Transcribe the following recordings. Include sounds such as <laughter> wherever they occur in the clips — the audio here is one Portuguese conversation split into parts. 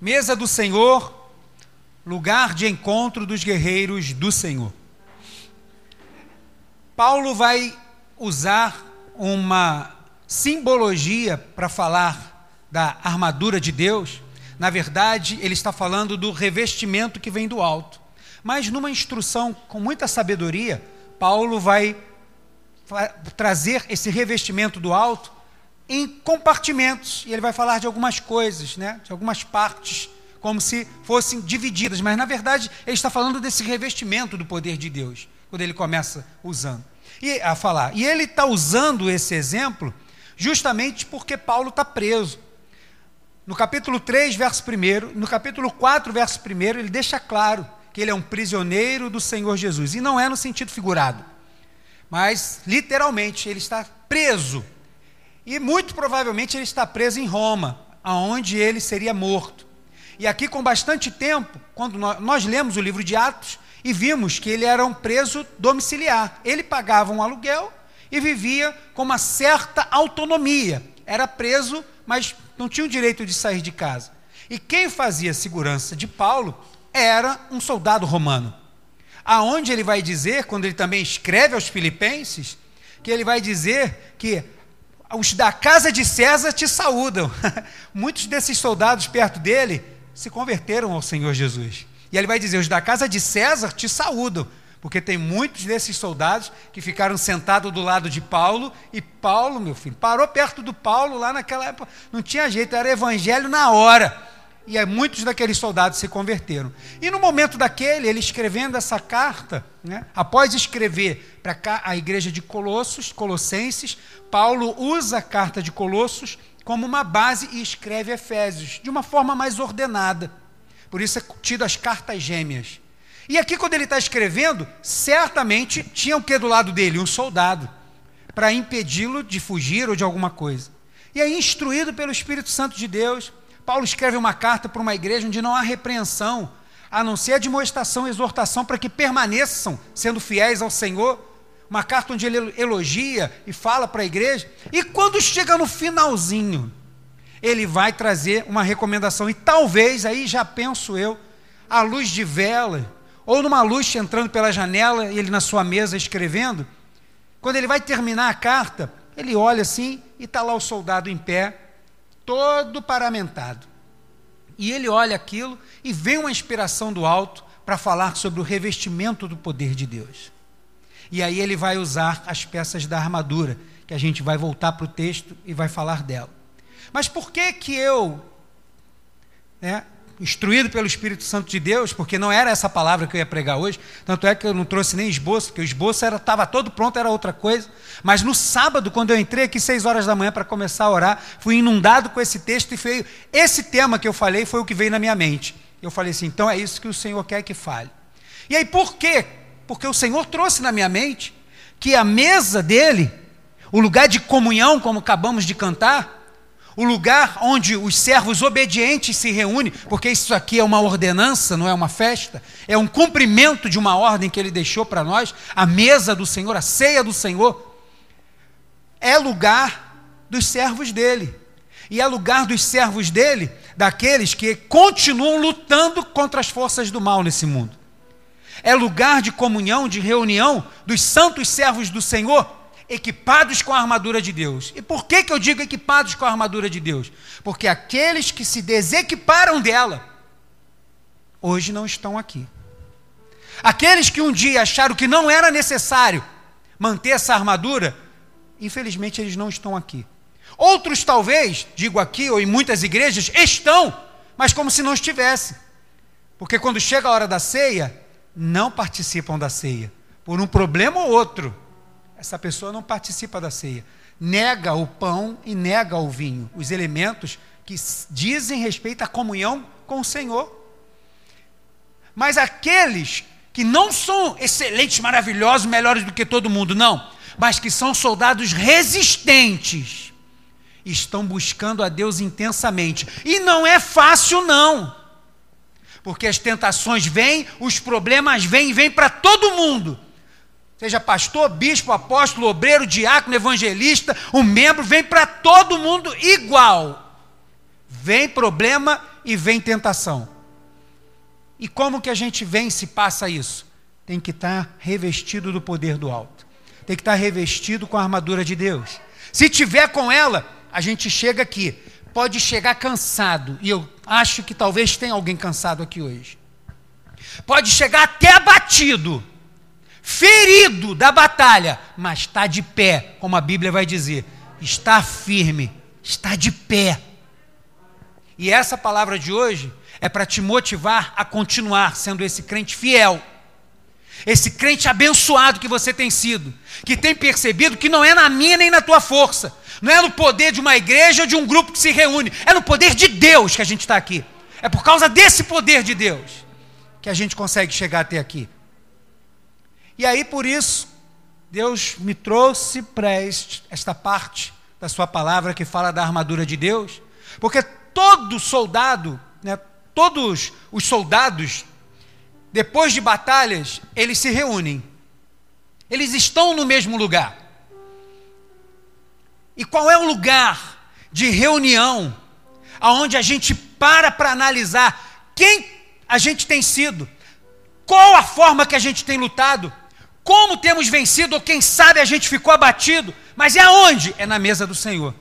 Mesa do Senhor, lugar de encontro dos guerreiros do Senhor. Paulo vai usar uma simbologia para falar da armadura de Deus. Na verdade, ele está falando do revestimento que vem do alto. Mas numa instrução com muita sabedoria, Paulo vai trazer esse revestimento do alto em compartimentos. E ele vai falar de algumas coisas, né? de algumas partes, como se fossem divididas. Mas, na verdade, ele está falando desse revestimento do poder de Deus, quando ele começa usando. E, a falar. E ele está usando esse exemplo justamente porque Paulo está preso. No capítulo 3, verso 1, no capítulo 4, verso 1, ele deixa claro que ele é um prisioneiro do Senhor Jesus. E não é no sentido figurado, mas literalmente ele está preso e muito provavelmente ele está preso em Roma, aonde ele seria morto. E aqui, com bastante tempo, quando nós, nós lemos o livro de Atos e vimos que ele era um preso domiciliar. Ele pagava um aluguel e vivia com uma certa autonomia. Era preso, mas não tinha o direito de sair de casa. E quem fazia segurança de Paulo era um soldado romano. Aonde ele vai dizer, quando ele também escreve aos filipenses, que ele vai dizer que os da casa de César te saúdam. <laughs> Muitos desses soldados perto dele se converteram ao Senhor Jesus. E ele vai dizer: os da casa de César te saúdam. Porque tem muitos desses soldados que ficaram sentados do lado de Paulo, e Paulo, meu filho, parou perto do Paulo lá naquela época, não tinha jeito, era evangelho na hora e muitos daqueles soldados se converteram. E no momento daquele, ele escrevendo essa carta, né, após escrever para a igreja de Colossos, Colossenses, Paulo usa a carta de Colossos como uma base e escreve Efésios de uma forma mais ordenada. Por isso é tido as cartas gêmeas. E aqui, quando ele está escrevendo, certamente tinha o que do lado dele? Um soldado, para impedi-lo de fugir ou de alguma coisa. E aí, instruído pelo Espírito Santo de Deus, Paulo escreve uma carta para uma igreja onde não há repreensão, a não ser admoestação e exortação para que permaneçam sendo fiéis ao Senhor. Uma carta onde ele elogia e fala para a igreja. E quando chega no finalzinho, ele vai trazer uma recomendação. E talvez, aí já penso eu, à luz de vela, ou numa luz entrando pela janela, ele na sua mesa escrevendo. Quando ele vai terminar a carta, ele olha assim e está lá o soldado em pé, todo paramentado. E ele olha aquilo e vem uma inspiração do alto para falar sobre o revestimento do poder de Deus. E aí ele vai usar as peças da armadura, que a gente vai voltar para o texto e vai falar dela. Mas por que que eu, né, instruído pelo Espírito Santo de Deus, porque não era essa palavra que eu ia pregar hoje, tanto é que eu não trouxe nem esboço, porque o esboço estava todo pronto, era outra coisa. Mas no sábado, quando eu entrei aqui seis horas da manhã para começar a orar, fui inundado com esse texto e foi esse tema que eu falei foi o que veio na minha mente. Eu falei assim, então é isso que o Senhor quer que fale. E aí por quê? Porque o Senhor trouxe na minha mente que a mesa dele, o lugar de comunhão, como acabamos de cantar, o lugar onde os servos obedientes se reúnem, porque isso aqui é uma ordenança, não é uma festa, é um cumprimento de uma ordem que ele deixou para nós, a mesa do Senhor, a ceia do Senhor, é lugar dos servos dele. E é lugar dos servos dele, daqueles que continuam lutando contra as forças do mal nesse mundo. É lugar de comunhão, de reunião dos santos servos do Senhor equipados com a armadura de Deus. E por que, que eu digo equipados com a armadura de Deus? Porque aqueles que se desequiparam dela, hoje não estão aqui. Aqueles que um dia acharam que não era necessário manter essa armadura, infelizmente eles não estão aqui. Outros, talvez, digo aqui ou em muitas igrejas, estão, mas como se não estivessem. Porque quando chega a hora da ceia, não participam da ceia, por um problema ou outro essa pessoa não participa da ceia. Nega o pão e nega o vinho, os elementos que dizem respeito à comunhão com o Senhor. Mas aqueles que não são excelentes, maravilhosos, melhores do que todo mundo, não, mas que são soldados resistentes, estão buscando a Deus intensamente. E não é fácil, não. Porque as tentações vêm, os problemas vêm, vêm para todo mundo seja pastor, bispo, apóstolo, obreiro, diácono, evangelista, um membro, vem para todo mundo igual. Vem problema e vem tentação. E como que a gente vence e passa isso? Tem que estar revestido do poder do alto. Tem que estar revestido com a armadura de Deus. Se tiver com ela, a gente chega aqui. Pode chegar cansado, e eu acho que talvez tenha alguém cansado aqui hoje. Pode chegar até abatido, ferido da batalha, mas está de pé, como a Bíblia vai dizer. Está firme, está de pé. E essa palavra de hoje é para te motivar a continuar sendo esse crente fiel, esse crente abençoado que você tem sido, que tem percebido que não é na minha nem na tua força, não é no poder de uma igreja ou de um grupo que se reúne, é no poder de Deus que a gente está aqui. É por causa desse poder de Deus que a gente consegue chegar até aqui. E aí, por isso, Deus me trouxe para esta parte da Sua palavra que fala da armadura de Deus, porque todo soldado, né, todos os soldados, depois de batalhas, eles se reúnem. Eles estão no mesmo lugar. E qual é o lugar de reunião aonde a gente para para analisar quem a gente tem sido, qual a forma que a gente tem lutado, como temos vencido ou quem sabe a gente ficou abatido, mas é aonde? É na mesa do Senhor,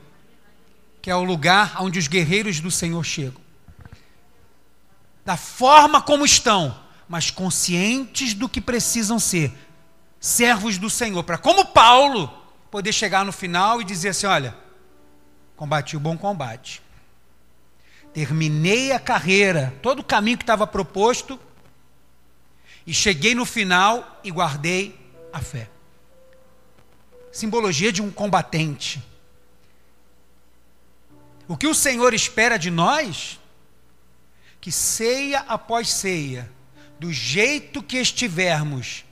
que é o lugar onde os guerreiros do Senhor chegam da forma como estão, mas conscientes do que precisam ser, servos do Senhor, para como Paulo poder chegar no final e dizer assim: olha, combati o bom combate, terminei a carreira, todo o caminho que estava proposto, e cheguei no final e guardei a fé. Simbologia de um combatente. O que o Senhor espera de nós que ceia após ceia, do jeito que estivermos,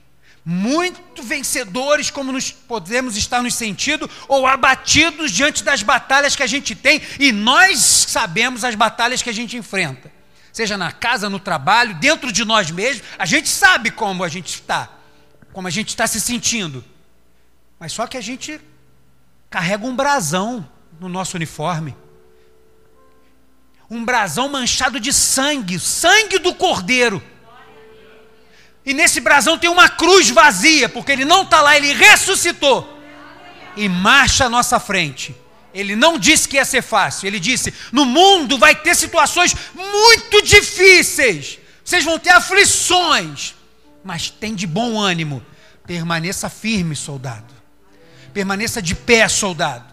muito vencedores, como nos podemos estar nos sentindo, ou abatidos diante das batalhas que a gente tem, e nós sabemos as batalhas que a gente enfrenta, seja na casa, no trabalho, dentro de nós mesmos, a gente sabe como a gente está, como a gente está se sentindo, mas só que a gente carrega um brasão no nosso uniforme um brasão manchado de sangue, sangue do cordeiro. E nesse brasão tem uma cruz vazia, porque ele não está lá, ele ressuscitou. E marcha à nossa frente. Ele não disse que ia ser fácil, ele disse: no mundo vai ter situações muito difíceis, vocês vão ter aflições, mas tem de bom ânimo. Permaneça firme, soldado. Permaneça de pé, soldado.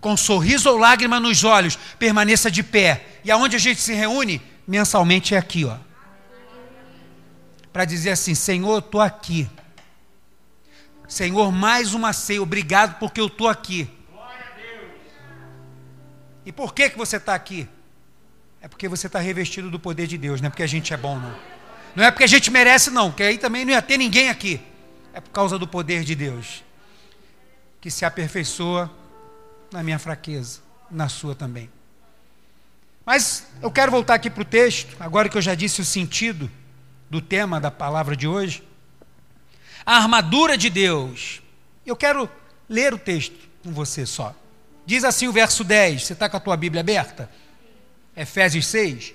Com sorriso ou lágrima nos olhos, permaneça de pé e aonde a gente se reúne? Mensalmente é aqui, ó. Para dizer assim: Senhor, eu estou aqui. Senhor, mais uma ceia, obrigado porque eu estou aqui. E por que, que você está aqui? É porque você está revestido do poder de Deus, não é porque a gente é bom, não. Não é porque a gente merece, não, porque aí também não ia ter ninguém aqui. É por causa do poder de Deus, que se aperfeiçoa na minha fraqueza, na sua também. Mas eu quero voltar aqui para o texto, agora que eu já disse o sentido do tema da palavra de hoje. A armadura de Deus. Eu quero ler o texto com você só. Diz assim o verso 10. Você está com a tua Bíblia aberta? Efésios 6.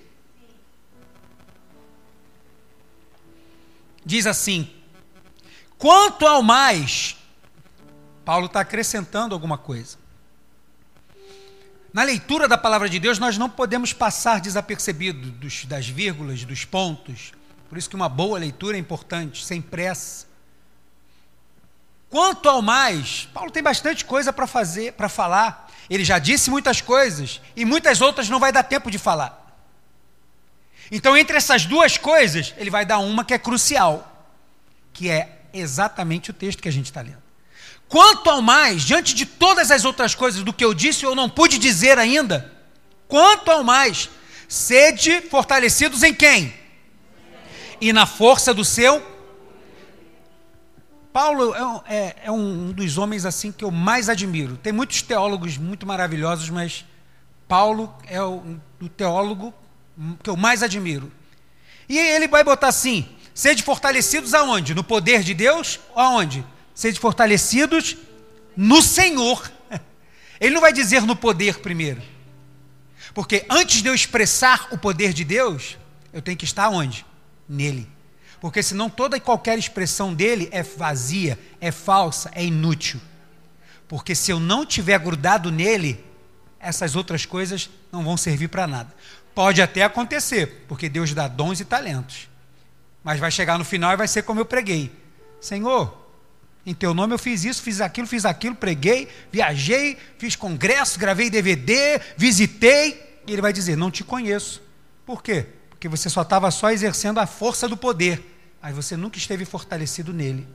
Diz assim: Quanto ao mais, Paulo está acrescentando alguma coisa. Na leitura da palavra de Deus, nós não podemos passar desapercebido dos, das vírgulas, dos pontos. Por isso que uma boa leitura é importante, sem pressa. Quanto ao mais, Paulo tem bastante coisa para fazer, para falar. Ele já disse muitas coisas e muitas outras não vai dar tempo de falar. Então, entre essas duas coisas, ele vai dar uma que é crucial, que é exatamente o texto que a gente está lendo. Quanto ao mais, diante de todas as outras coisas do que eu disse ou não pude dizer ainda, quanto ao mais, sede fortalecidos em quem? E na força do seu. Paulo é, é, é um dos homens assim que eu mais admiro. Tem muitos teólogos muito maravilhosos, mas Paulo é o, o teólogo que eu mais admiro. E ele vai botar assim: sede fortalecidos aonde? No poder de Deus? Aonde? sede fortalecidos no Senhor. <laughs> Ele não vai dizer no poder primeiro. Porque antes de eu expressar o poder de Deus, eu tenho que estar onde? Nele. Porque senão toda e qualquer expressão dele é vazia, é falsa, é inútil. Porque se eu não tiver grudado nele, essas outras coisas não vão servir para nada. Pode até acontecer, porque Deus dá dons e talentos. Mas vai chegar no final e vai ser como eu preguei. Senhor, em teu nome eu fiz isso, fiz aquilo, fiz aquilo, preguei, viajei, fiz congresso, gravei DVD, visitei. E ele vai dizer: Não te conheço. Por quê? Porque você só estava só exercendo a força do poder, mas você nunca esteve fortalecido nele.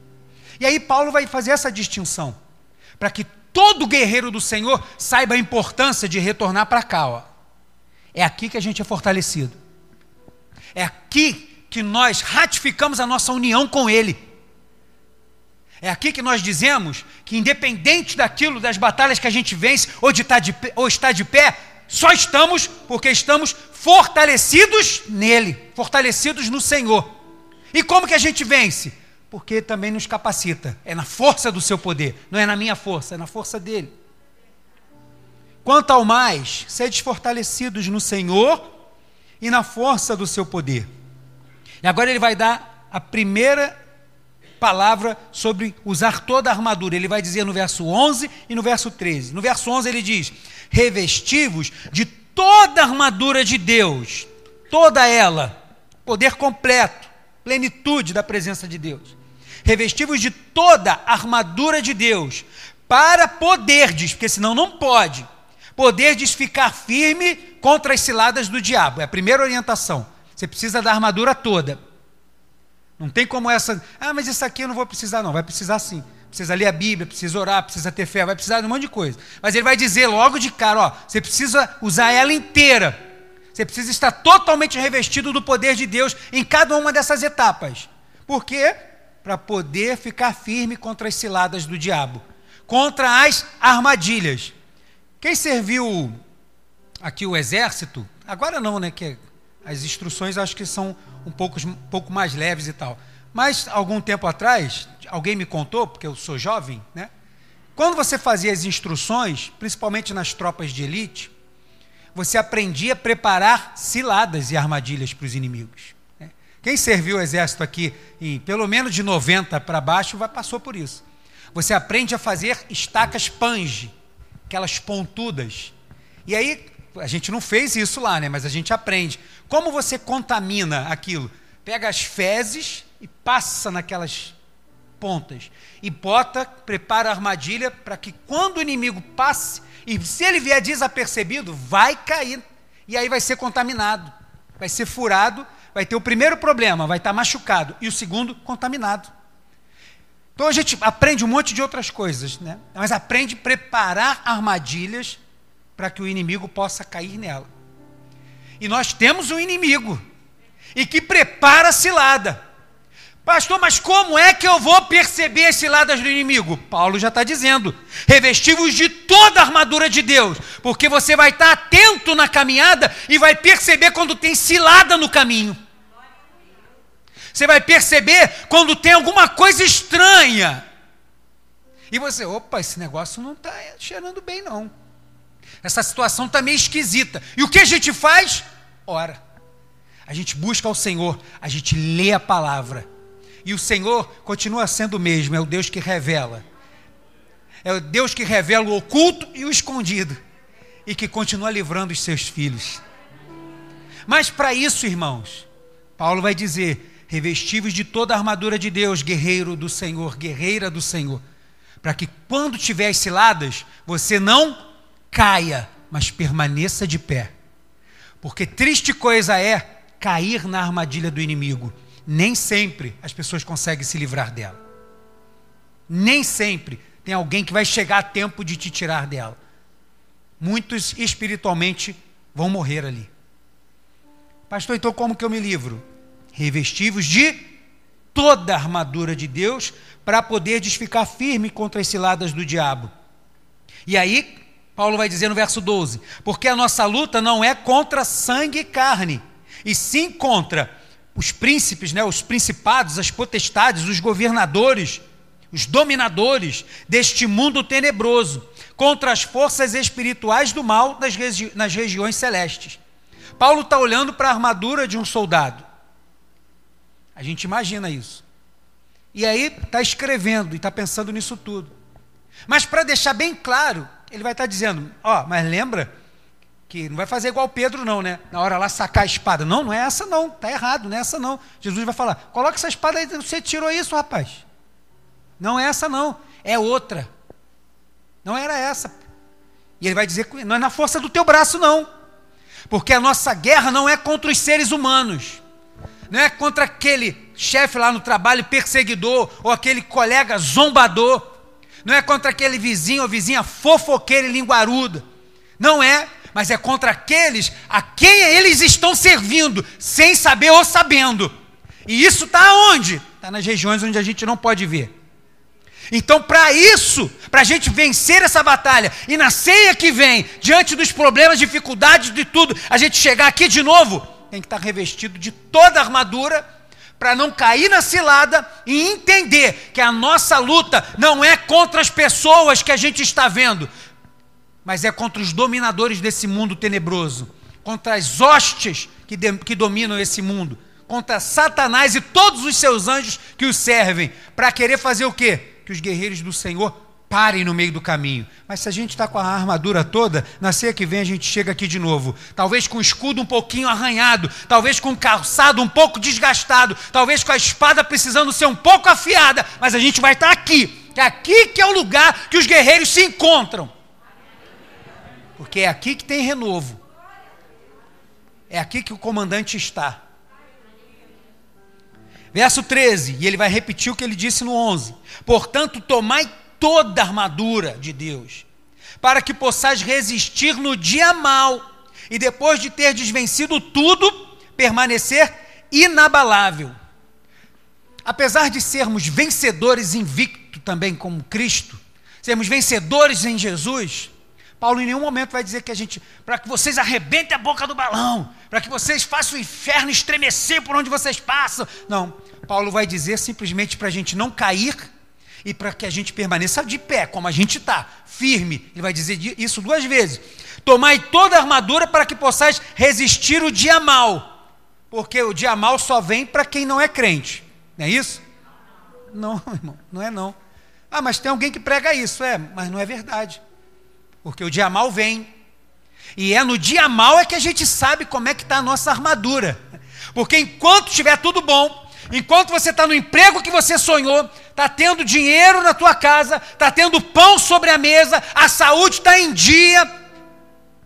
E aí Paulo vai fazer essa distinção, para que todo guerreiro do Senhor saiba a importância de retornar para cá. Ó. É aqui que a gente é fortalecido. É aqui que nós ratificamos a nossa união com Ele. É aqui que nós dizemos que, independente daquilo, das batalhas que a gente vence, ou, de estar, tá de ou está de pé, só estamos porque estamos fortalecidos nele, fortalecidos no Senhor. E como que a gente vence? Porque também nos capacita. É na força do seu poder, não é na minha força, é na força dele. Quanto ao mais, sede fortalecidos no Senhor e na força do seu poder. E agora ele vai dar a primeira palavra sobre usar toda a armadura. Ele vai dizer no verso 11 e no verso 13. No verso 11 ele diz: revestivos de toda a armadura de Deus, toda ela, poder completo, plenitude da presença de Deus. Revestivos de toda a armadura de Deus, para poderdes, porque senão não pode, poderdes ficar firme contra as ciladas do diabo. É a primeira orientação. Você precisa da armadura toda. Não tem como essa, ah, mas isso aqui eu não vou precisar, não. Vai precisar sim. Precisa ler a Bíblia, precisa orar, precisa ter fé, vai precisar de um monte de coisa. Mas ele vai dizer logo de cara: ó, você precisa usar ela inteira. Você precisa estar totalmente revestido do poder de Deus em cada uma dessas etapas. Por quê? Para poder ficar firme contra as ciladas do diabo, contra as armadilhas. Quem serviu aqui o exército, agora não, né? Que as instruções acho que são um pouco, um pouco mais leves e tal. Mas algum tempo atrás, alguém me contou, porque eu sou jovem, né? Quando você fazia as instruções, principalmente nas tropas de elite, você aprendia a preparar ciladas e armadilhas para os inimigos. Né? Quem serviu o exército aqui, em pelo menos de 90 para baixo, vai, passou por isso. Você aprende a fazer estacas pange, aquelas pontudas. E aí, a gente não fez isso lá, né? Mas a gente aprende. Como você contamina aquilo? Pega as fezes e passa naquelas pontas. E bota, prepara a armadilha para que quando o inimigo passe, e se ele vier desapercebido, vai cair. E aí vai ser contaminado. Vai ser furado. Vai ter o primeiro problema, vai estar machucado. E o segundo, contaminado. Então a gente aprende um monte de outras coisas, né? Mas aprende a preparar armadilhas para que o inimigo possa cair nela. E nós temos um inimigo e que prepara a cilada. Pastor, mas como é que eu vou perceber as ciladas do inimigo? Paulo já está dizendo: revestivos de toda a armadura de Deus, porque você vai estar atento na caminhada e vai perceber quando tem cilada no caminho. Você vai perceber quando tem alguma coisa estranha. E você, opa, esse negócio não está cheirando bem, não. Essa situação está meio esquisita. E o que a gente faz? Ora. A gente busca o Senhor, a gente lê a palavra. E o Senhor continua sendo o mesmo, é o Deus que revela. É o Deus que revela o oculto e o escondido. E que continua livrando os seus filhos. Mas para isso, irmãos, Paulo vai dizer: revestivos de toda a armadura de Deus, guerreiro do Senhor, guerreira do Senhor, para que quando tiver as ciladas, você não caia, mas permaneça de pé. Porque triste coisa é cair na armadilha do inimigo. Nem sempre as pessoas conseguem se livrar dela. Nem sempre tem alguém que vai chegar a tempo de te tirar dela. Muitos espiritualmente vão morrer ali. Pastor, então como que eu me livro? Revestivos de toda a armadura de Deus para poder ficar firme contra as ciladas do diabo. E aí, Paulo vai dizer no verso 12: Porque a nossa luta não é contra sangue e carne, e sim contra os príncipes, né, os principados, as potestades, os governadores, os dominadores deste mundo tenebroso, contra as forças espirituais do mal nas, regi nas regiões celestes. Paulo está olhando para a armadura de um soldado. A gente imagina isso. E aí está escrevendo e está pensando nisso tudo. Mas para deixar bem claro, ele vai estar tá dizendo: Ó, oh, mas lembra que não vai fazer igual Pedro, não, né? Na hora lá sacar a espada. Não, não é essa não, está errado, não é essa não. Jesus vai falar: coloca essa espada aí, você tirou isso, rapaz. Não é essa não, é outra. Não era essa. E ele vai dizer não é na força do teu braço, não. Porque a nossa guerra não é contra os seres humanos. Não é contra aquele chefe lá no trabalho perseguidor, ou aquele colega zombador. Não é contra aquele vizinho ou vizinha fofoqueira e linguaruda. Não é, mas é contra aqueles a quem eles estão servindo, sem saber ou sabendo. E isso está onde? Está nas regiões onde a gente não pode ver. Então, para isso, para a gente vencer essa batalha, e na ceia que vem, diante dos problemas, dificuldades de tudo, a gente chegar aqui de novo, tem que estar revestido de toda a armadura, para não cair na cilada e entender que a nossa luta não é contra as pessoas que a gente está vendo, mas é contra os dominadores desse mundo tenebroso, contra as hostes que, de, que dominam esse mundo, contra Satanás e todos os seus anjos que o servem, para querer fazer o quê? que os guerreiros do Senhor parem no meio do caminho. Mas se a gente está com a armadura toda, na ceia que vem a gente chega aqui de novo. Talvez com o escudo um pouquinho arranhado, talvez com o calçado um pouco desgastado, talvez com a espada precisando ser um pouco afiada, mas a gente vai estar aqui. Que é aqui que é o lugar que os guerreiros se encontram. Porque é aqui que tem renovo. É aqui que o comandante está. Verso 13, e ele vai repetir o que ele disse no 11: Portanto, tomai toda a armadura de Deus, para que possais resistir no dia mal, e depois de ter desvencido tudo, permanecer inabalável. Apesar de sermos vencedores invicto também como Cristo, sermos vencedores em Jesus, Paulo em nenhum momento vai dizer que a gente, para que vocês arrebentem a boca do balão, para que vocês façam o inferno estremecer por onde vocês passam. Não, Paulo vai dizer simplesmente para a gente não cair e para que a gente permaneça de pé, como a gente está, firme. Ele vai dizer isso duas vezes. Tomai toda a armadura para que possais resistir o dia mal, porque o dia mal só vem para quem não é crente, não é isso? Não, <laughs> irmão, não é não. Ah, mas tem alguém que prega isso, é, mas não é verdade. Porque o dia mal vem. E é no dia mal é que a gente sabe como é que está a nossa armadura. Porque enquanto estiver tudo bom, enquanto você está no emprego que você sonhou, está tendo dinheiro na tua casa, está tendo pão sobre a mesa, a saúde está em dia,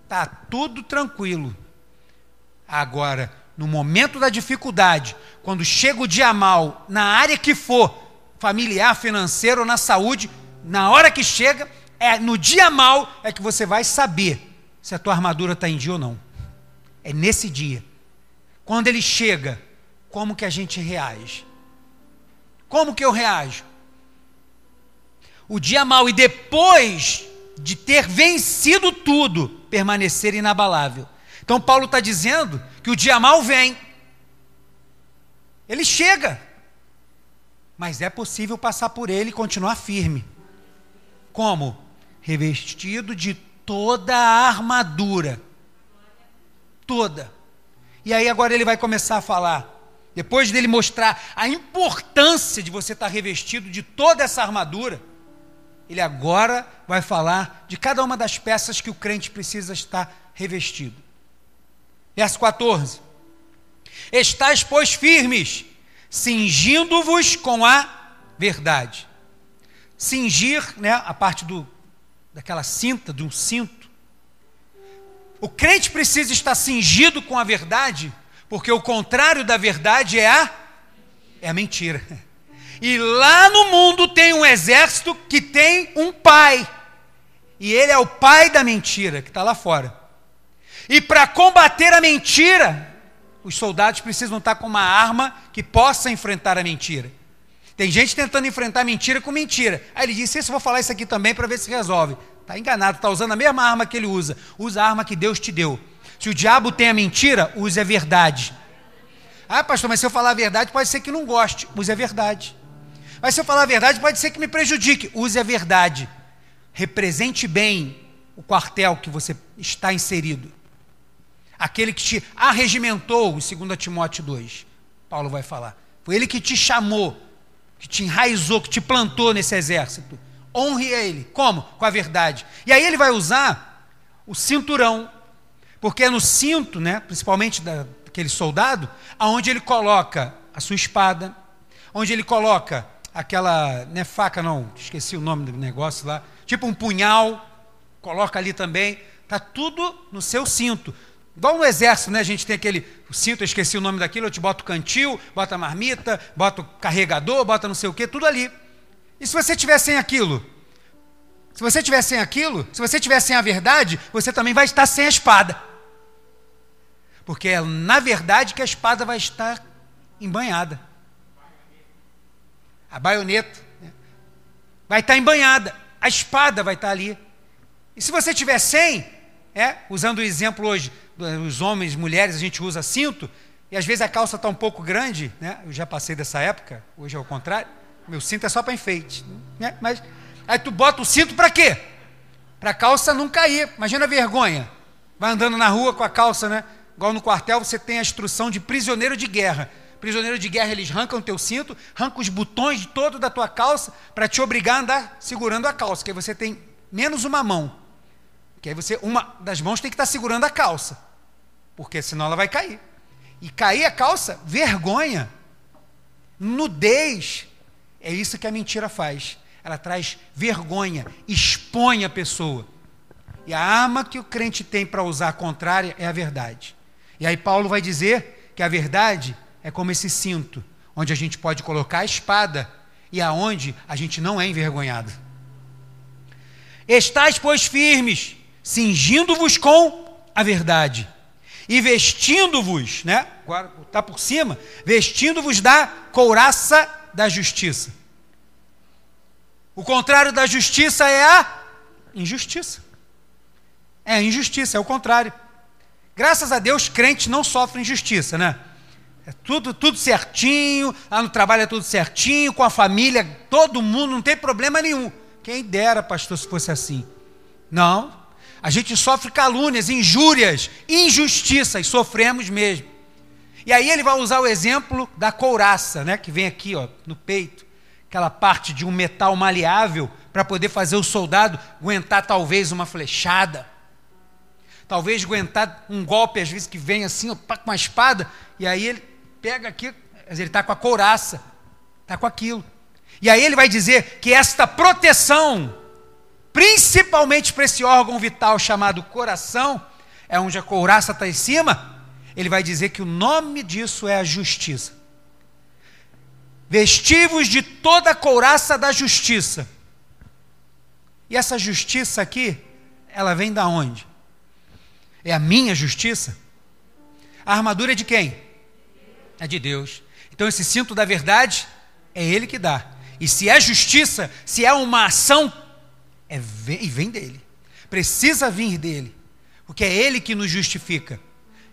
está tudo tranquilo. Agora, no momento da dificuldade, quando chega o dia mal, na área que for, familiar, financeiro na saúde, na hora que chega, é no dia mal é que você vai saber se a tua armadura está em dia ou não. É nesse dia. Quando ele chega, como que a gente reage? Como que eu reajo? O dia mal e depois de ter vencido tudo, permanecer inabalável. Então Paulo está dizendo que o dia mal vem. Ele chega. Mas é possível passar por ele e continuar firme. Como? revestido de toda a armadura. Toda. E aí agora ele vai começar a falar. Depois dele mostrar a importância de você estar revestido de toda essa armadura, ele agora vai falar de cada uma das peças que o crente precisa estar revestido. Verso 14: Estais, pois, firmes, cingindo-vos com a verdade. Cingir, né, a parte do daquela cinta, de um cinto. O crente precisa estar cingido com a verdade, porque o contrário da verdade é a é a mentira. <laughs> E lá no mundo tem um exército que tem um pai. E ele é o pai da mentira, que está lá fora. E para combater a mentira, os soldados precisam estar com uma arma que possa enfrentar a mentira. Tem gente tentando enfrentar mentira com mentira. Aí ele disse: Isso, eu vou falar isso aqui também para ver se resolve. Está enganado, está usando a mesma arma que ele usa. Usa a arma que Deus te deu. Se o diabo tem a mentira, use a verdade. Ah, pastor, mas se eu falar a verdade, pode ser que não goste. Use a verdade. Mas se eu falar a verdade, pode ser que me prejudique. Use a verdade. represente bem o quartel que você está inserido. Aquele que te arregimentou, 2 Timóteo 2, Paulo vai falar. Foi ele que te chamou, que te enraizou, que te plantou nesse exército. Honre a ele. Como? Com a verdade. E aí ele vai usar o cinturão, porque é no cinto, né, principalmente daquele soldado, aonde ele coloca a sua espada, onde ele coloca aquela, não é faca não, esqueci o nome do negócio lá, tipo um punhal, coloca ali também, tá tudo no seu cinto. Igual no exército, né? A gente tem aquele cinto, eu esqueci o nome daquilo, eu te boto cantil, bota marmita, bota carregador, bota não sei o que, tudo ali. E se você tiver sem aquilo? Se você tiver sem aquilo, se você tiver sem a verdade, você também vai estar sem a espada. Porque é na verdade que a espada vai estar embanhada. A baioneta né? vai estar embanhada. A espada vai estar ali. E se você tiver sem, é, usando o exemplo hoje, os homens, mulheres, a gente usa cinto, e às vezes a calça está um pouco grande, né? Eu já passei dessa época, hoje é o contrário. Meu cinto é só para enfeite, né? Mas aí tu bota o cinto para quê? Para a calça não cair. Imagina a vergonha. Vai andando na rua com a calça, né? Igual no quartel você tem a instrução de prisioneiro de guerra. Prisioneiro de guerra, eles arrancam o teu cinto, arrancam os botões de todo da tua calça para te obrigar a andar segurando a calça, que aí você tem menos uma mão. Que aí você, uma das mãos tem que estar segurando a calça, porque senão ela vai cair. E cair a calça, vergonha, nudez, é isso que a mentira faz. Ela traz vergonha, expõe a pessoa. E a arma que o crente tem para usar contrária é a verdade. E aí Paulo vai dizer que a verdade é como esse cinto, onde a gente pode colocar a espada e aonde a gente não é envergonhado. Estais, pois, firmes, cingindo-vos com a verdade e vestindo-vos, né? Está por cima, vestindo-vos da couraça da justiça. O contrário da justiça é a injustiça. É a injustiça, é o contrário. Graças a Deus, crente não sofre injustiça, né? É tudo, tudo certinho, lá no trabalho é tudo certinho, com a família, todo mundo, não tem problema nenhum. Quem dera, pastor, se fosse assim. Não. A gente sofre calúnias, injúrias, injustiças, sofremos mesmo. E aí ele vai usar o exemplo da couraça, né, que vem aqui, ó, no peito, aquela parte de um metal maleável para poder fazer o soldado aguentar talvez uma flechada. Talvez aguentar um golpe às vezes que vem assim, com uma espada, e aí ele pega aqui, ele está com a couraça, está com aquilo. E aí ele vai dizer que esta proteção, principalmente para esse órgão vital chamado coração, é onde a couraça está em cima, ele vai dizer que o nome disso é a justiça. Vestivos de toda a couraça da justiça. E essa justiça aqui, ela vem da onde? É a minha justiça? A armadura é de quem? é de Deus. Então esse cinto da verdade é Ele que dá. E se é justiça, se é uma ação, é e vem dele. Precisa vir dele, porque é Ele que nos justifica.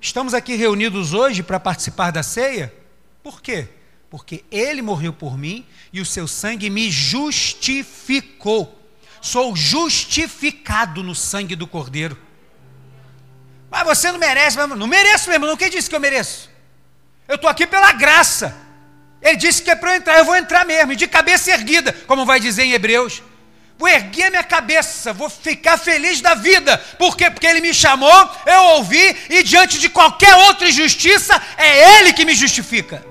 Estamos aqui reunidos hoje para participar da ceia. Por quê? Porque Ele morreu por mim e o seu sangue me justificou. Sou justificado no sangue do Cordeiro. Mas você não merece, não mereço mesmo, não quem disse que eu mereço? Eu estou aqui pela graça. Ele disse que é para eu entrar, eu vou entrar mesmo, de cabeça erguida, como vai dizer em Hebreus. Vou erguer a minha cabeça, vou ficar feliz da vida. Por quê? Porque ele me chamou, eu ouvi, e diante de qualquer outra injustiça, é ele que me justifica.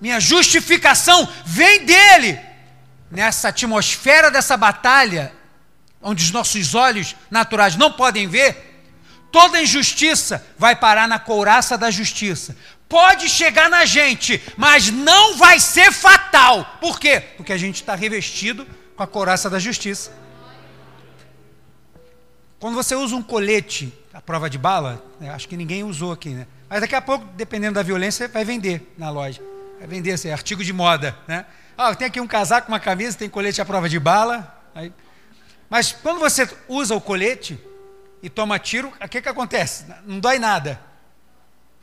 Minha justificação vem dele. Nessa atmosfera dessa batalha, onde os nossos olhos naturais não podem ver, toda injustiça vai parar na couraça da justiça. Pode chegar na gente, mas não vai ser fatal. Por quê? Porque a gente está revestido com a couraça da justiça. Quando você usa um colete à prova de bala, né, acho que ninguém usou aqui, né? Mas daqui a pouco, dependendo da violência, vai vender na loja. Vai vender, assim, artigo de moda, né? Ah, tem aqui um casaco, uma camisa, tem colete à prova de bala. Aí... Mas quando você usa o colete, e toma tiro, o que, que acontece? Não dói nada.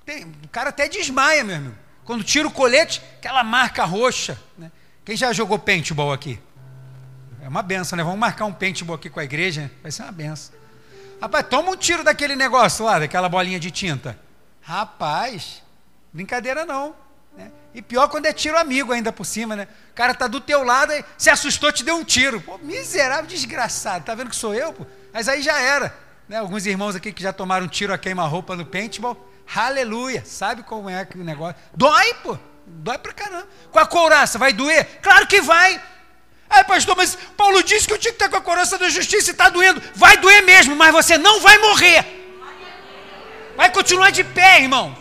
Tem, o cara até desmaia, meu irmão. Quando tira o colete, aquela marca roxa. Né? Quem já jogou paintball aqui? É uma benção, né? Vamos marcar um paintball aqui com a igreja, vai ser uma benção. Rapaz, toma um tiro daquele negócio lá, daquela bolinha de tinta. Rapaz, brincadeira não. Né? E pior quando é tiro amigo ainda por cima, né? O cara tá do teu lado se assustou, te deu um tiro. Pô, miserável, desgraçado. Tá vendo que sou eu, pô? Mas aí já era. Né? Alguns irmãos aqui que já tomaram tiro a queima-roupa no paintball. Aleluia. Sabe como é que o negócio. Dói, pô. Dói pra caramba. Com a couraça, vai doer? Claro que vai. Ai, pastor, mas Paulo disse que eu tinha que estar com a couraça da justiça e está doendo. Vai doer mesmo, mas você não vai morrer. Vai continuar de pé, irmão.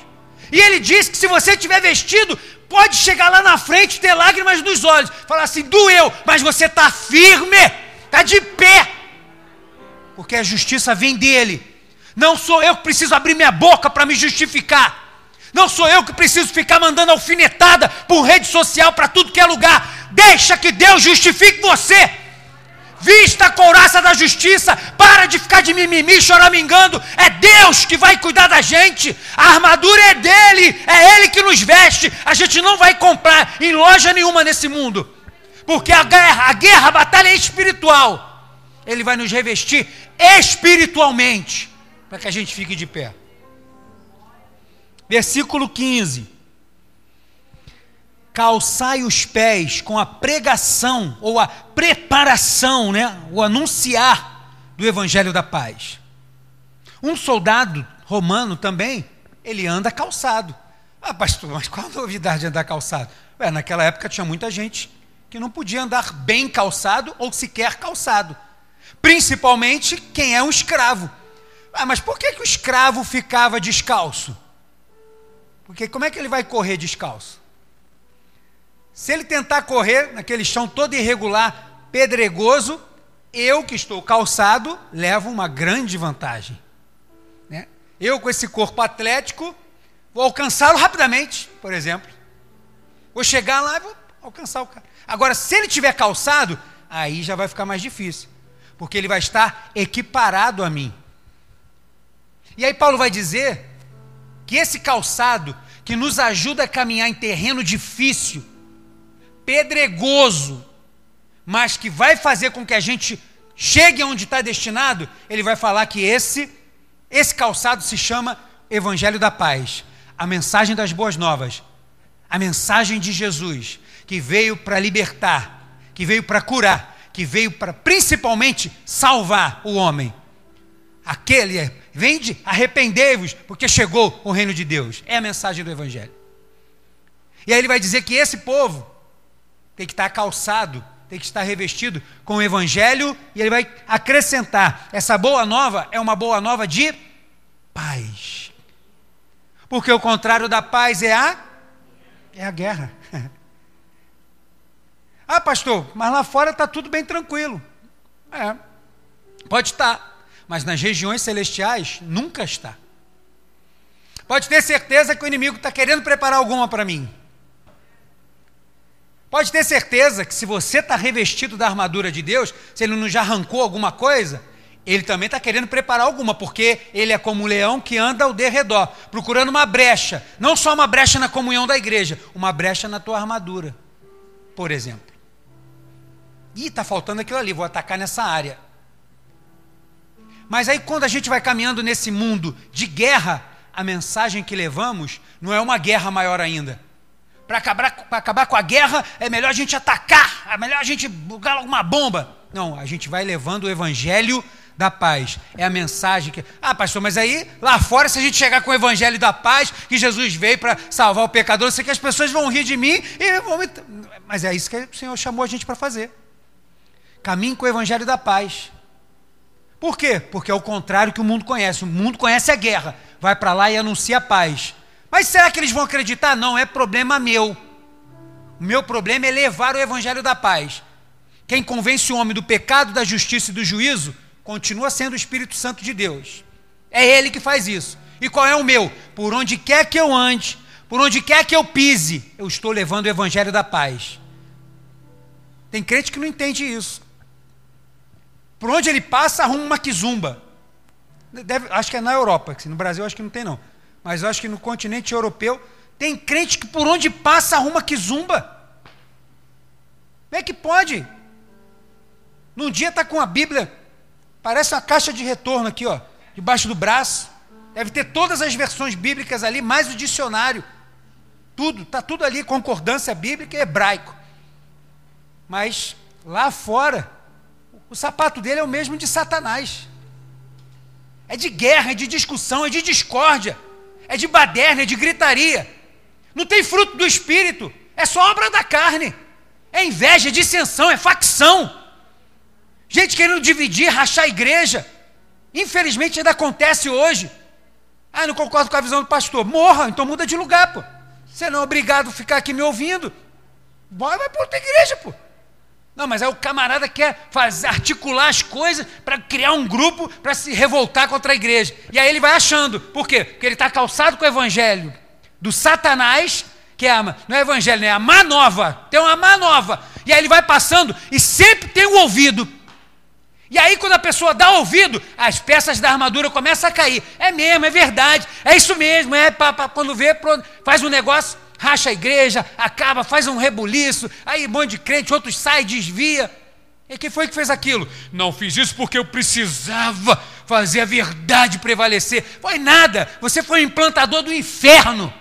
E ele disse que se você tiver vestido, pode chegar lá na frente ter lágrimas nos olhos. Falar assim, doeu, mas você está firme, está de pé porque a justiça vem dele. Não sou eu que preciso abrir minha boca para me justificar. Não sou eu que preciso ficar mandando alfinetada por rede social para tudo que é lugar. Deixa que Deus justifique você. Vista a couraça da justiça, para de ficar de mimimi choramingando. É Deus que vai cuidar da gente. A armadura é dele, é ele que nos veste. A gente não vai comprar em loja nenhuma nesse mundo. Porque a guerra, a guerra, a batalha é espiritual. Ele vai nos revestir espiritualmente, para que a gente fique de pé. Versículo 15: Calçai os pés com a pregação ou a preparação, né, o anunciar do evangelho da paz. Um soldado romano também, ele anda calçado. Ah, pastor, mas qual a novidade de andar calçado? Ué, naquela época tinha muita gente que não podia andar bem calçado ou sequer calçado principalmente quem é um escravo. Ah, mas por que, que o escravo ficava descalço? Porque como é que ele vai correr descalço? Se ele tentar correr naquele chão todo irregular, pedregoso, eu que estou calçado, levo uma grande vantagem. Né? Eu, com esse corpo atlético, vou alcançá-lo rapidamente, por exemplo. Vou chegar lá e vou alcançar o cara. Agora, se ele tiver calçado, aí já vai ficar mais difícil porque ele vai estar equiparado a mim. E aí Paulo vai dizer que esse calçado que nos ajuda a caminhar em terreno difícil, pedregoso, mas que vai fazer com que a gente chegue onde está destinado, ele vai falar que esse esse calçado se chama Evangelho da Paz, a mensagem das boas novas, a mensagem de Jesus, que veio para libertar, que veio para curar, que veio para principalmente salvar o homem. Aquele é, vende, arrependei-vos, porque chegou o reino de Deus. É a mensagem do Evangelho. E aí ele vai dizer que esse povo tem que estar calçado, tem que estar revestido com o Evangelho, e ele vai acrescentar: essa boa nova é uma boa nova de paz. Porque o contrário da paz é a é a guerra. <laughs> Ah, pastor, mas lá fora está tudo bem tranquilo. É, pode estar, mas nas regiões celestiais nunca está. Pode ter certeza que o inimigo está querendo preparar alguma para mim. Pode ter certeza que se você está revestido da armadura de Deus, se ele não já arrancou alguma coisa, ele também está querendo preparar alguma, porque ele é como um leão que anda ao derredor, procurando uma brecha, não só uma brecha na comunhão da igreja, uma brecha na tua armadura, por exemplo. Ih, está faltando aquilo ali, vou atacar nessa área. Mas aí, quando a gente vai caminhando nesse mundo de guerra, a mensagem que levamos não é uma guerra maior ainda. Para acabar, acabar com a guerra, é melhor a gente atacar, é melhor a gente bugar alguma bomba. Não, a gente vai levando o evangelho da paz. É a mensagem que. Ah, pastor, mas aí lá fora, se a gente chegar com o evangelho da paz, que Jesus veio para salvar o pecador, eu sei que as pessoas vão rir de mim e vão. Mas é isso que o Senhor chamou a gente para fazer. Caminhe com o evangelho da paz. Por quê? Porque é o contrário que o mundo conhece. O mundo conhece a guerra. Vai para lá e anuncia a paz. Mas será que eles vão acreditar? Não, é problema meu. O meu problema é levar o evangelho da paz. Quem convence o homem do pecado, da justiça e do juízo, continua sendo o Espírito Santo de Deus. É ele que faz isso. E qual é o meu? Por onde quer que eu ande, por onde quer que eu pise, eu estou levando o evangelho da paz. Tem crente que não entende isso. Por onde ele passa, arruma uma quizumba. Deve, acho que é na Europa, no Brasil acho que não tem não. Mas acho que no continente europeu tem crente que por onde passa arruma quizumba. Como é que pode? Num dia está com a Bíblia, parece uma caixa de retorno aqui, ó, debaixo do braço. Deve ter todas as versões bíblicas ali, mais o dicionário. Tudo, está tudo ali, concordância bíblica e hebraico. Mas lá fora, o sapato dele é o mesmo de Satanás. É de guerra, é de discussão, é de discórdia, é de baderna, é de gritaria. Não tem fruto do espírito, é só obra da carne. É inveja, é dissensão, é facção. Gente querendo dividir, rachar a igreja. Infelizmente ainda acontece hoje. Ah, não concordo com a visão do pastor. Morra, então muda de lugar, pô. Você não é obrigado a ficar aqui me ouvindo. Bora, vai para outra igreja, pô. Não, mas aí o camarada quer fazer, articular as coisas para criar um grupo para se revoltar contra a igreja. E aí ele vai achando. Por quê? Porque ele está calçado com o evangelho do Satanás, que é a, não é evangelho, é a má nova. Tem uma má nova. E aí ele vai passando e sempre tem o um ouvido. E aí, quando a pessoa dá ouvido, as peças da armadura começam a cair. É mesmo, é verdade, é isso mesmo, é pra quando vê, faz um negócio racha a igreja, acaba, faz um rebuliço, aí um monte de crente, outros sai, desvia. E quem foi que fez aquilo? Não fiz isso porque eu precisava fazer a verdade prevalecer. Foi nada, você foi um implantador do inferno.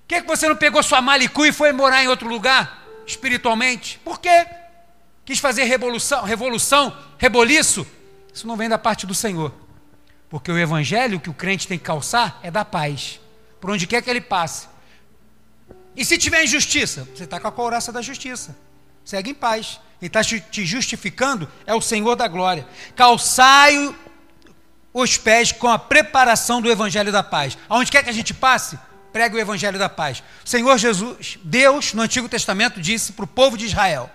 Por que, que você não pegou sua malicu e foi morar em outro lugar, espiritualmente? Por quê? Quis fazer revolução, revolução, reboliço? Isso não vem da parte do Senhor. Porque o evangelho que o crente tem que calçar é da paz. Por onde quer que ele passe. E se tiver injustiça? Você está com a couraça da justiça. Segue em paz. Quem está te justificando é o Senhor da glória. Calçai os pés com a preparação do Evangelho da paz. Aonde quer que a gente passe, pregue o Evangelho da paz. O Senhor Jesus, Deus, no Antigo Testamento, disse para o povo de Israel: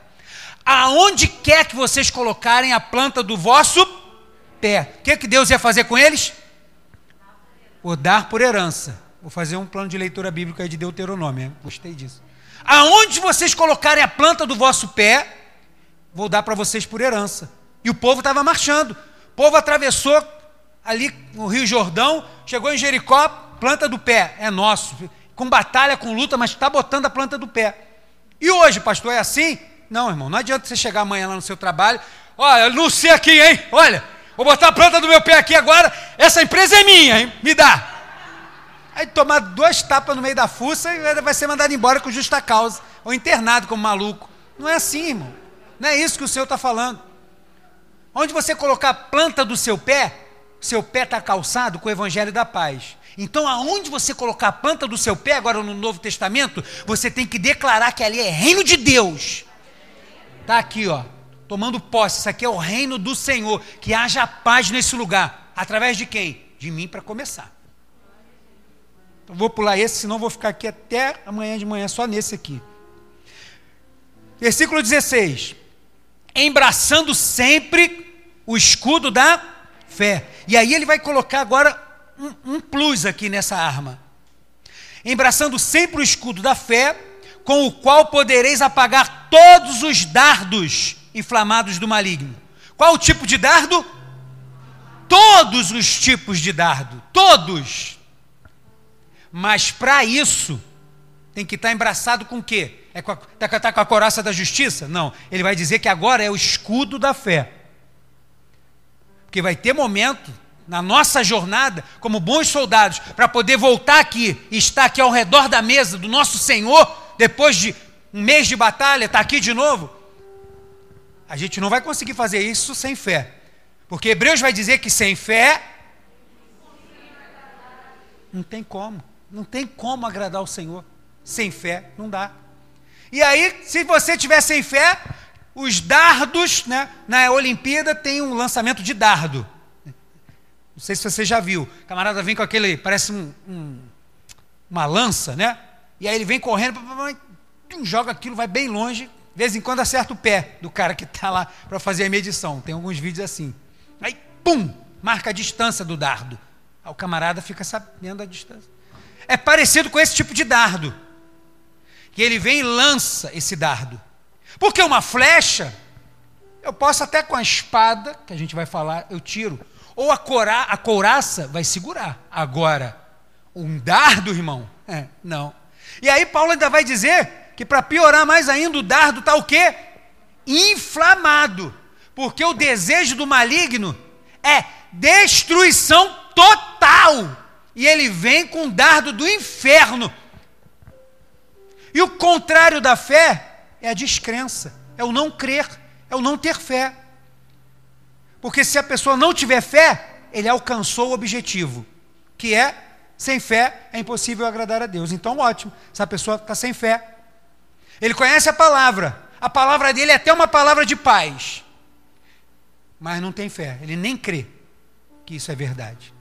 Aonde quer que vocês colocarem a planta do vosso pé, o que, que Deus ia fazer com eles? O dar por herança. Vou fazer um plano de leitura bíblica de Deuteronômio. Gostei disso. Aonde vocês colocarem a planta do vosso pé, vou dar para vocês por herança. E o povo estava marchando. O povo atravessou ali no Rio Jordão, chegou em Jericó, planta do pé, é nosso. Com batalha, com luta, mas está botando a planta do pé. E hoje, pastor, é assim? Não, irmão, não adianta você chegar amanhã lá no seu trabalho. Olha, não sei aqui, hein? Olha, vou botar a planta do meu pé aqui agora. Essa empresa é minha, hein? Me dá. Aí tomar duas tapas no meio da fuça e vai ser mandado embora com justa causa, ou internado como maluco. Não é assim, irmão. Não é isso que o Senhor está falando. Onde você colocar a planta do seu pé, seu pé está calçado com o Evangelho da Paz. Então, aonde você colocar a planta do seu pé, agora no Novo Testamento, você tem que declarar que ali é reino de Deus. Está aqui, ó, tomando posse. Isso aqui é o reino do Senhor. Que haja paz nesse lugar. Através de quem? De mim para começar. Vou pular esse, senão vou ficar aqui até amanhã de manhã, só nesse aqui. Versículo 16: Embraçando sempre o escudo da fé. E aí ele vai colocar agora um, um plus aqui nessa arma. Embraçando sempre o escudo da fé, com o qual podereis apagar todos os dardos inflamados do maligno. Qual o tipo de dardo? Todos os tipos de dardo, todos. Mas para isso, tem que estar tá embraçado com o quê? É com a, tá, tá com a coraça da justiça? Não. Ele vai dizer que agora é o escudo da fé. Porque vai ter momento na nossa jornada, como bons soldados, para poder voltar aqui e estar aqui ao redor da mesa do nosso Senhor, depois de um mês de batalha, estar tá aqui de novo. A gente não vai conseguir fazer isso sem fé. Porque Hebreus vai dizer que sem fé não tem como. Não tem como agradar o Senhor. Sem fé, não dá. E aí, se você tiver sem fé, os dardos, né, na Olimpíada tem um lançamento de dardo. Não sei se você já viu. O camarada vem com aquele, parece um, um, uma lança, né? E aí ele vem correndo, joga aquilo, vai bem longe. De vez em quando acerta o pé do cara que está lá para fazer a medição. Tem alguns vídeos assim. Aí, pum, marca a distância do dardo. Aí o camarada fica sabendo a distância é parecido com esse tipo de dardo. Que ele vem e lança esse dardo. Porque uma flecha, eu posso até com a espada, que a gente vai falar, eu tiro. Ou a, cora, a couraça vai segurar. Agora, um dardo, irmão, <laughs> é, não. E aí Paulo ainda vai dizer que para piorar mais ainda, o dardo está o quê? inflamado, porque o desejo do maligno é destruição total. E ele vem com o dardo do inferno. E o contrário da fé é a descrença, é o não crer, é o não ter fé. Porque se a pessoa não tiver fé, ele alcançou o objetivo, que é sem fé é impossível agradar a Deus. Então, ótimo, essa pessoa está sem fé. Ele conhece a palavra, a palavra dele é até uma palavra de paz, mas não tem fé, ele nem crê que isso é verdade.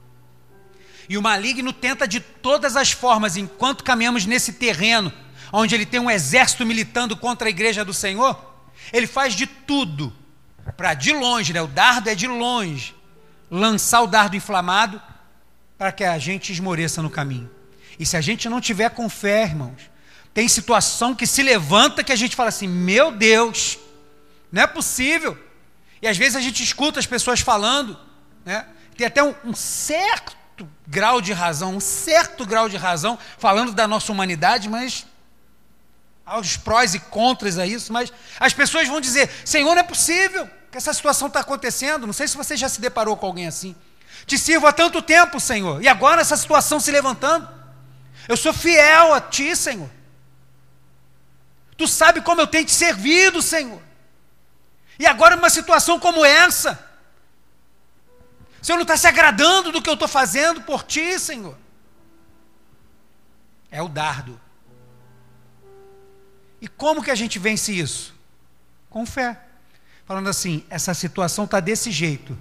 E o maligno tenta de todas as formas, enquanto caminhamos nesse terreno, onde ele tem um exército militando contra a igreja do Senhor, ele faz de tudo para de longe, né? o dardo é de longe, lançar o dardo inflamado para que a gente esmoreça no caminho. E se a gente não tiver com fé, irmãos, tem situação que se levanta que a gente fala assim: meu Deus, não é possível. E às vezes a gente escuta as pessoas falando, né? tem até um, um certo grau de razão, um certo grau de razão, falando da nossa humanidade, mas aos prós e contras a isso, mas as pessoas vão dizer: Senhor, não é possível que essa situação está acontecendo. Não sei se você já se deparou com alguém assim. Te sirvo há tanto tempo, Senhor, e agora essa situação se levantando. Eu sou fiel a Ti, Senhor. Tu sabe como eu tenho te servido, Senhor. E agora, numa situação como essa, o Senhor não está se agradando do que eu estou fazendo por Ti, Senhor. É o dardo. E como que a gente vence isso? Com fé. Falando assim, essa situação está desse jeito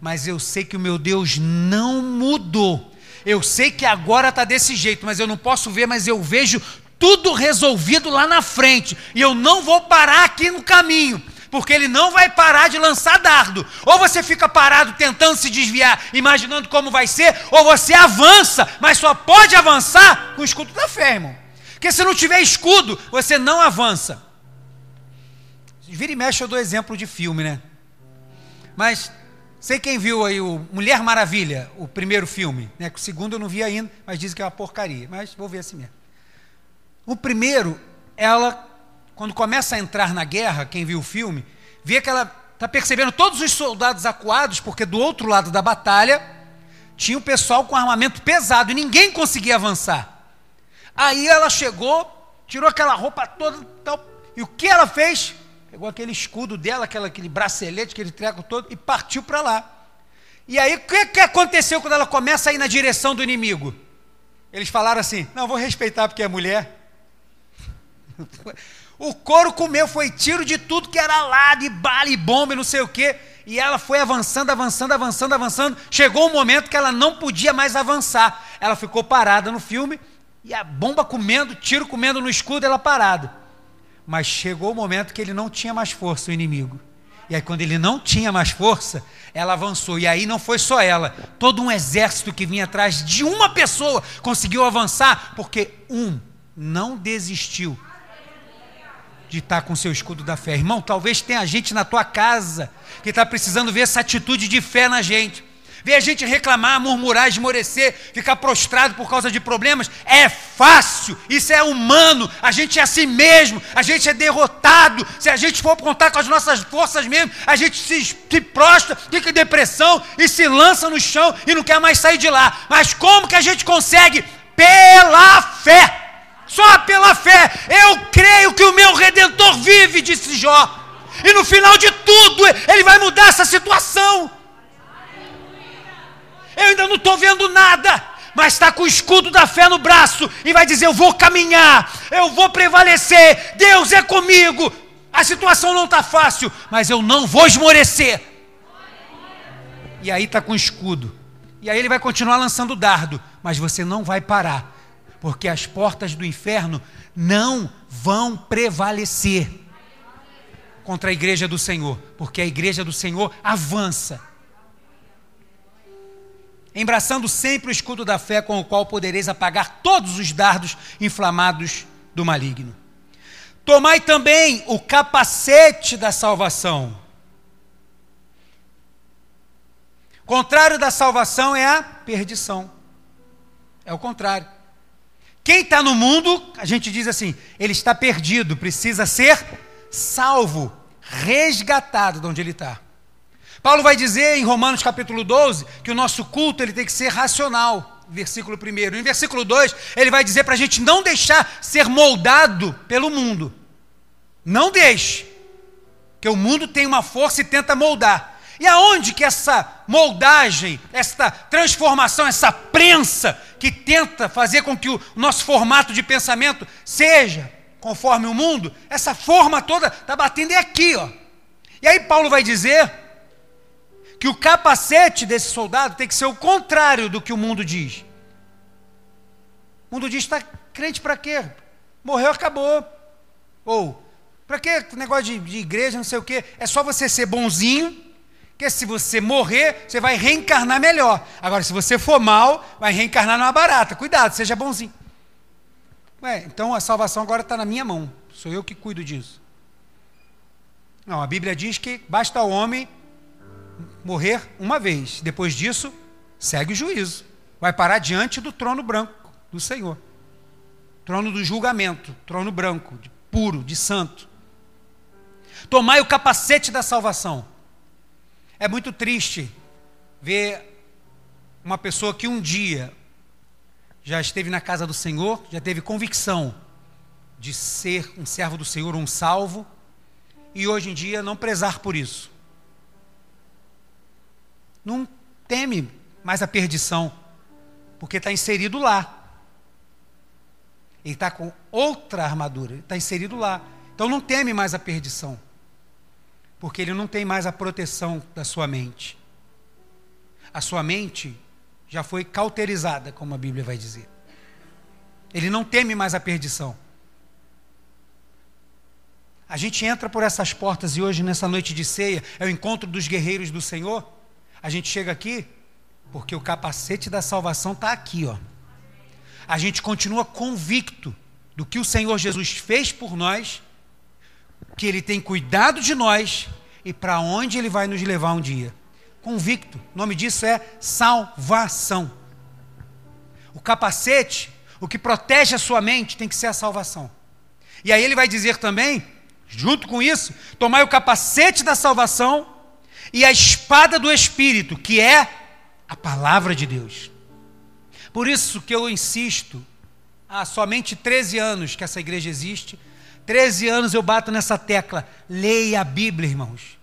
mas eu sei que o meu Deus não mudou. Eu sei que agora está desse jeito, mas eu não posso ver, mas eu vejo tudo resolvido lá na frente, e eu não vou parar aqui no caminho, porque ele não vai parar de lançar dardo. Ou você fica parado tentando se desviar, imaginando como vai ser, ou você avança, mas só pode avançar com o escudo da fé, irmão. Porque se não tiver escudo, você não avança. Vira e mexe, eu dou exemplo de filme, né? Mas Sei quem viu aí o Mulher Maravilha, o primeiro filme, né? O segundo eu não vi ainda, mas dizem que é uma porcaria. Mas vou ver assim mesmo. O primeiro, ela, quando começa a entrar na guerra, quem viu o filme, vê que ela está percebendo todos os soldados acuados, porque do outro lado da batalha tinha o pessoal com armamento pesado e ninguém conseguia avançar. Aí ela chegou, tirou aquela roupa toda tal, e o que ela fez? pegou aquele escudo dela, aquela, aquele bracelete, aquele treco todo, e partiu para lá. E aí, o que, que aconteceu quando ela começa a ir na direção do inimigo? Eles falaram assim: não, vou respeitar porque é mulher. O couro comeu, foi tiro de tudo que era lá, de bala e bomba e não sei o quê. E ela foi avançando, avançando, avançando, avançando. Chegou um momento que ela não podia mais avançar. Ela ficou parada no filme, e a bomba comendo, tiro comendo no escudo, ela parada. Mas chegou o momento que ele não tinha mais força, o inimigo. E aí, quando ele não tinha mais força, ela avançou. E aí não foi só ela, todo um exército que vinha atrás de uma pessoa conseguiu avançar, porque um não desistiu de estar com seu escudo da fé. Irmão, talvez tenha gente na tua casa que está precisando ver essa atitude de fé na gente ver a gente reclamar, murmurar, esmorecer, ficar prostrado por causa de problemas, é fácil, isso é humano, a gente é assim mesmo, a gente é derrotado, se a gente for contar com as nossas forças mesmo, a gente se, se prostra, fica em depressão e se lança no chão e não quer mais sair de lá. Mas como que a gente consegue? Pela fé. Só pela fé. Eu creio que o meu redentor vive, disse Jó. E no final de tudo, ele vai mudar essa situação. Eu ainda não estou vendo nada, mas está com o escudo da fé no braço e vai dizer: Eu vou caminhar, eu vou prevalecer, Deus é comigo. A situação não está fácil, mas eu não vou esmorecer. E aí está com o escudo. E aí ele vai continuar lançando dardo, mas você não vai parar, porque as portas do inferno não vão prevalecer contra a igreja do Senhor, porque a igreja do Senhor avança embraçando sempre o escudo da fé com o qual podereis apagar todos os dardos inflamados do maligno. Tomai também o capacete da salvação. Contrário da salvação é a perdição. É o contrário. Quem está no mundo, a gente diz assim, ele está perdido, precisa ser salvo, resgatado de onde ele está. Paulo vai dizer em Romanos capítulo 12 que o nosso culto ele tem que ser racional. Versículo 1. Em versículo 2, ele vai dizer para a gente não deixar ser moldado pelo mundo. Não deixe. Que o mundo tem uma força e tenta moldar. E aonde que essa moldagem, esta transformação, essa prensa que tenta fazer com que o nosso formato de pensamento seja conforme o mundo, essa forma toda está batendo é aqui, ó. E aí Paulo vai dizer que o capacete desse soldado tem que ser o contrário do que o mundo diz. O mundo diz: está crente para quê? Morreu, acabou. Ou, para que negócio de, de igreja, não sei o quê? É só você ser bonzinho porque se você morrer, você vai reencarnar melhor. Agora, se você for mal, vai reencarnar numa barata. Cuidado, seja bonzinho. Ué, então a salvação agora está na minha mão. Sou eu que cuido disso. Não, a Bíblia diz que basta o homem morrer uma vez. Depois disso, segue o juízo. Vai parar diante do trono branco do Senhor. Trono do julgamento, trono branco, de puro, de santo. Tomai o capacete da salvação. É muito triste ver uma pessoa que um dia já esteve na casa do Senhor, já teve convicção de ser um servo do Senhor, um salvo, e hoje em dia não prezar por isso. Não teme mais a perdição, porque está inserido lá. Ele está com outra armadura, está inserido lá. Então não teme mais a perdição porque ele não tem mais a proteção da sua mente. A sua mente já foi cauterizada, como a Bíblia vai dizer. Ele não teme mais a perdição. A gente entra por essas portas e hoje, nessa noite de ceia, é o encontro dos guerreiros do Senhor. A gente chega aqui porque o capacete da salvação está aqui, ó. A gente continua convicto do que o Senhor Jesus fez por nós que Ele tem cuidado de nós e para onde Ele vai nos levar um dia. Convicto, o nome disso é salvação. O capacete, o que protege a sua mente, tem que ser a salvação. E aí ele vai dizer também, junto com isso, tomar o capacete da salvação e a espada do Espírito, que é a palavra de Deus. Por isso que eu insisto, há somente 13 anos que essa igreja existe, 13 anos eu bato nessa tecla. Leia a Bíblia, irmãos.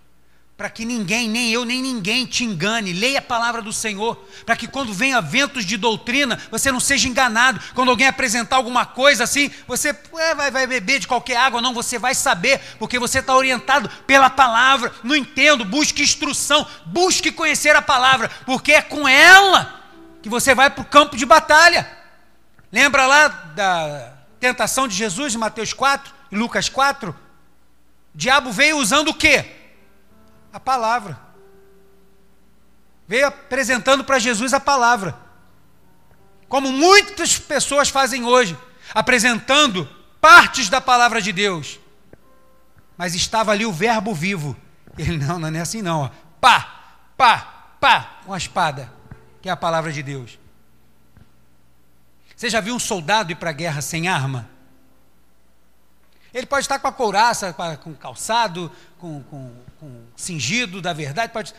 Para que ninguém, nem eu, nem ninguém te engane. Leia a palavra do Senhor. Para que quando venha ventos de doutrina, você não seja enganado. Quando alguém apresentar alguma coisa assim, você é, vai, vai beber de qualquer água. Não, você vai saber, porque você está orientado pela palavra. Não entendo, busque instrução, busque conhecer a palavra, porque é com ela que você vai para o campo de batalha. Lembra lá da tentação de Jesus em Mateus 4? Lucas 4, o diabo veio usando o quê? A palavra. Veio apresentando para Jesus a palavra. Como muitas pessoas fazem hoje, apresentando partes da palavra de Deus. Mas estava ali o verbo vivo. Ele, não, não é assim não. Ó. Pá, pá, pá, com a espada, que é a palavra de Deus. Você já viu um soldado ir para a guerra sem arma? Ele pode estar com a couraça, com calçado, com, com, com cingido da verdade, pode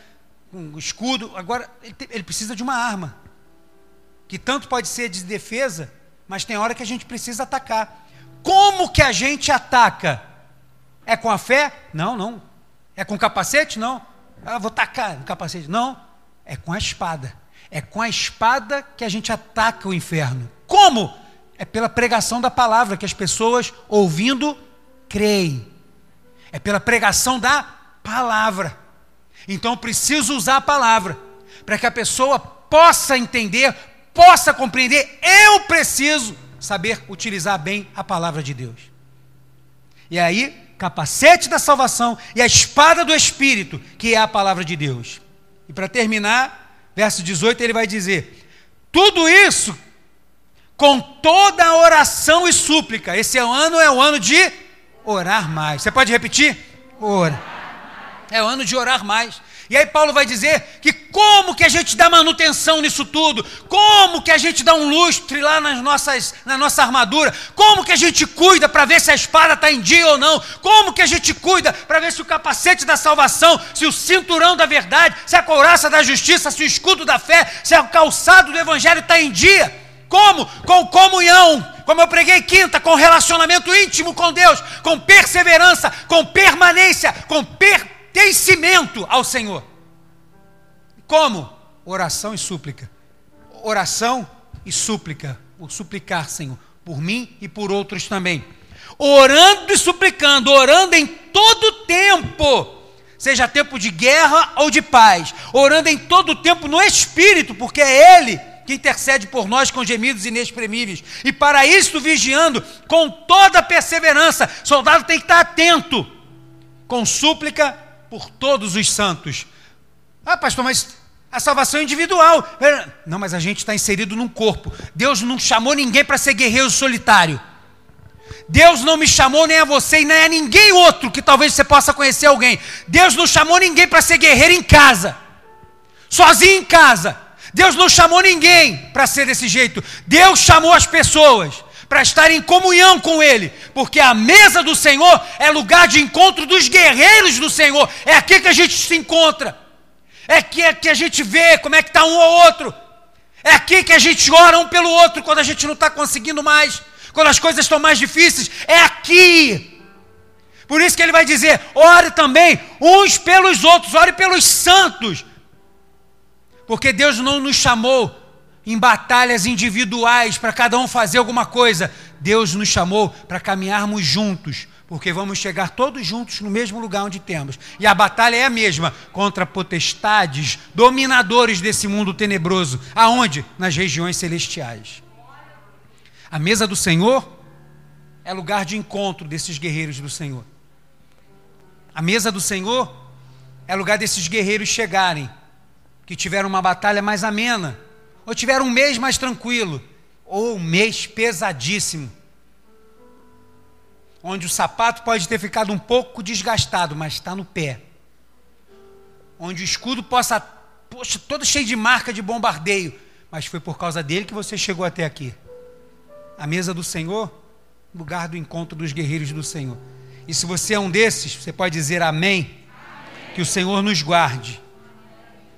com escudo. Agora, ele, tem, ele precisa de uma arma, que tanto pode ser de defesa, mas tem hora que a gente precisa atacar. Como que a gente ataca? É com a fé? Não, não. É com capacete? Não. Ah, vou tacar no capacete. Não. É com a espada. É com a espada que a gente ataca o inferno. Como? É pela pregação da palavra, que as pessoas, ouvindo, creem. É pela pregação da palavra. Então preciso usar a palavra para que a pessoa possa entender, possa compreender. Eu preciso saber utilizar bem a palavra de Deus. E aí, capacete da salvação e a espada do Espírito, que é a palavra de Deus. E para terminar, verso 18, ele vai dizer: tudo isso com toda oração e súplica. Esse ano é o ano de orar mais. Você pode repetir? Ora. É o ano de orar mais. E aí Paulo vai dizer que como que a gente dá manutenção nisso tudo? Como que a gente dá um lustre lá nas nossas, na nossa armadura? Como que a gente cuida para ver se a espada está em dia ou não? Como que a gente cuida para ver se o capacete da salvação, se o cinturão da verdade, se a couraça da justiça, se o escudo da fé, se o calçado do evangelho está em dia? Como? Com comunhão, como eu preguei quinta, com relacionamento íntimo com Deus, com perseverança, com permanência, com pertencimento ao Senhor. Como? Oração e súplica. Oração e súplica. O suplicar, Senhor, por mim e por outros também. Orando e suplicando, orando em todo tempo seja tempo de guerra ou de paz, orando em todo tempo no Espírito, porque é Ele que intercede por nós com gemidos inexprimíveis. E para isso, vigiando com toda perseverança, soldado tem que estar atento, com súplica por todos os santos. Ah, pastor, mas a salvação é individual. É, não, mas a gente está inserido num corpo. Deus não chamou ninguém para ser guerreiro solitário. Deus não me chamou nem a você e nem a ninguém outro que talvez você possa conhecer alguém. Deus não chamou ninguém para ser guerreiro em casa, sozinho em casa. Deus não chamou ninguém para ser desse jeito. Deus chamou as pessoas para estar em comunhão com Ele, porque a mesa do Senhor é lugar de encontro dos guerreiros do Senhor. É aqui que a gente se encontra. É aqui é que a gente vê como é que está um ou outro. É aqui que a gente ora um pelo outro quando a gente não está conseguindo mais, quando as coisas estão mais difíceis. É aqui. Por isso que ele vai dizer: ore também uns pelos outros, ore pelos santos porque Deus não nos chamou em batalhas individuais para cada um fazer alguma coisa. Deus nos chamou para caminharmos juntos, porque vamos chegar todos juntos no mesmo lugar onde temos. E a batalha é a mesma contra potestades, dominadores desse mundo tenebroso. Aonde? Nas regiões celestiais. A mesa do Senhor é lugar de encontro desses guerreiros do Senhor. A mesa do Senhor é lugar desses guerreiros chegarem que tiveram uma batalha mais amena, ou tiveram um mês mais tranquilo, ou um mês pesadíssimo, onde o sapato pode ter ficado um pouco desgastado, mas está no pé, onde o escudo possa, poxa, todo cheio de marca de bombardeio, mas foi por causa dele que você chegou até aqui. A mesa do Senhor, lugar do encontro dos guerreiros do Senhor. E se você é um desses, você pode dizer amém. amém. Que o Senhor nos guarde